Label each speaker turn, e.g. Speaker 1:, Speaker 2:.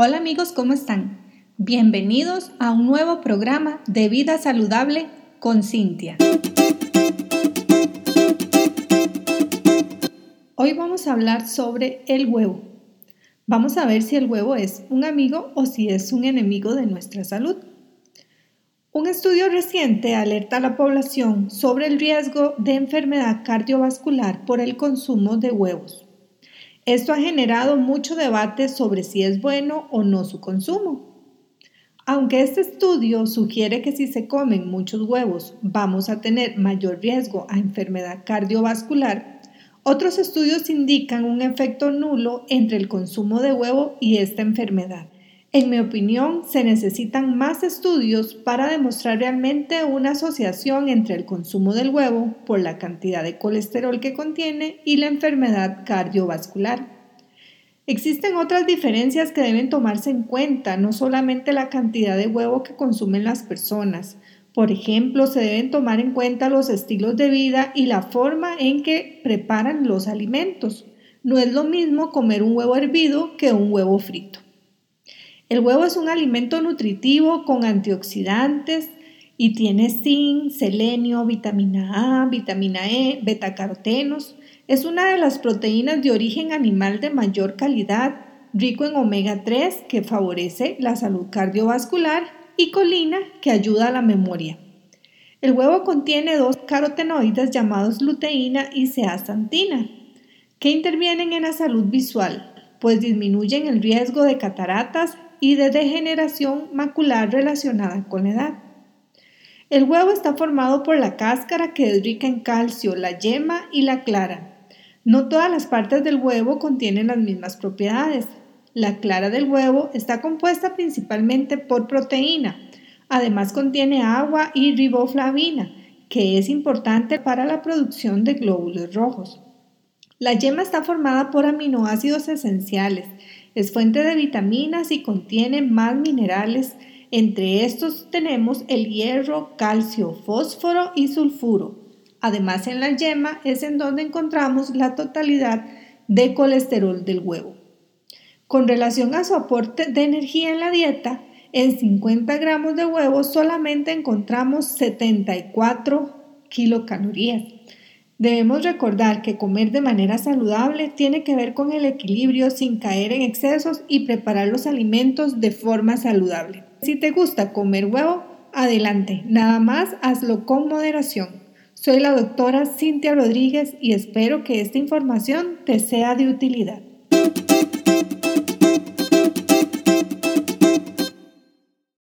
Speaker 1: Hola amigos, ¿cómo están? Bienvenidos a un nuevo programa de vida saludable con Cintia. Hoy vamos a hablar sobre el huevo. Vamos a ver si el huevo es un amigo o si es un enemigo de nuestra salud. Un estudio reciente alerta a la población sobre el riesgo de enfermedad cardiovascular por el consumo de huevos. Esto ha generado mucho debate sobre si es bueno o no su consumo. Aunque este estudio sugiere que si se comen muchos huevos vamos a tener mayor riesgo a enfermedad cardiovascular, otros estudios indican un efecto nulo entre el consumo de huevo y esta enfermedad. En mi opinión, se necesitan más estudios para demostrar realmente una asociación entre el consumo del huevo por la cantidad de colesterol que contiene y la enfermedad cardiovascular. Existen otras diferencias que deben tomarse en cuenta, no solamente la cantidad de huevo que consumen las personas. Por ejemplo, se deben tomar en cuenta los estilos de vida y la forma en que preparan los alimentos. No es lo mismo comer un huevo hervido que un huevo frito. El huevo es un alimento nutritivo con antioxidantes y tiene zinc, selenio, vitamina A, vitamina E, betacarotenos. Es una de las proteínas de origen animal de mayor calidad, rico en omega 3 que favorece la salud cardiovascular y colina que ayuda a la memoria. El huevo contiene dos carotenoides llamados luteína y zeaxantina, que intervienen en la salud visual, pues disminuyen el riesgo de cataratas y de degeneración macular relacionada con la edad. El huevo está formado por la cáscara que es rica en calcio, la yema y la clara. No todas las partes del huevo contienen las mismas propiedades. La clara del huevo está compuesta principalmente por proteína. Además contiene agua y riboflavina, que es importante para la producción de glóbulos rojos. La yema está formada por aminoácidos esenciales, es fuente de vitaminas y contiene más minerales. Entre estos tenemos el hierro, calcio, fósforo y sulfuro. Además, en la yema es en donde encontramos la totalidad de colesterol del huevo. Con relación a su aporte de energía en la dieta, en 50 gramos de huevo solamente encontramos 74 kilocalorías. Debemos recordar que comer de manera saludable tiene que ver con el equilibrio sin caer en excesos y preparar los alimentos de forma saludable. Si te gusta comer huevo, adelante, nada más hazlo con moderación. Soy la doctora Cintia Rodríguez y espero que esta información te sea de utilidad.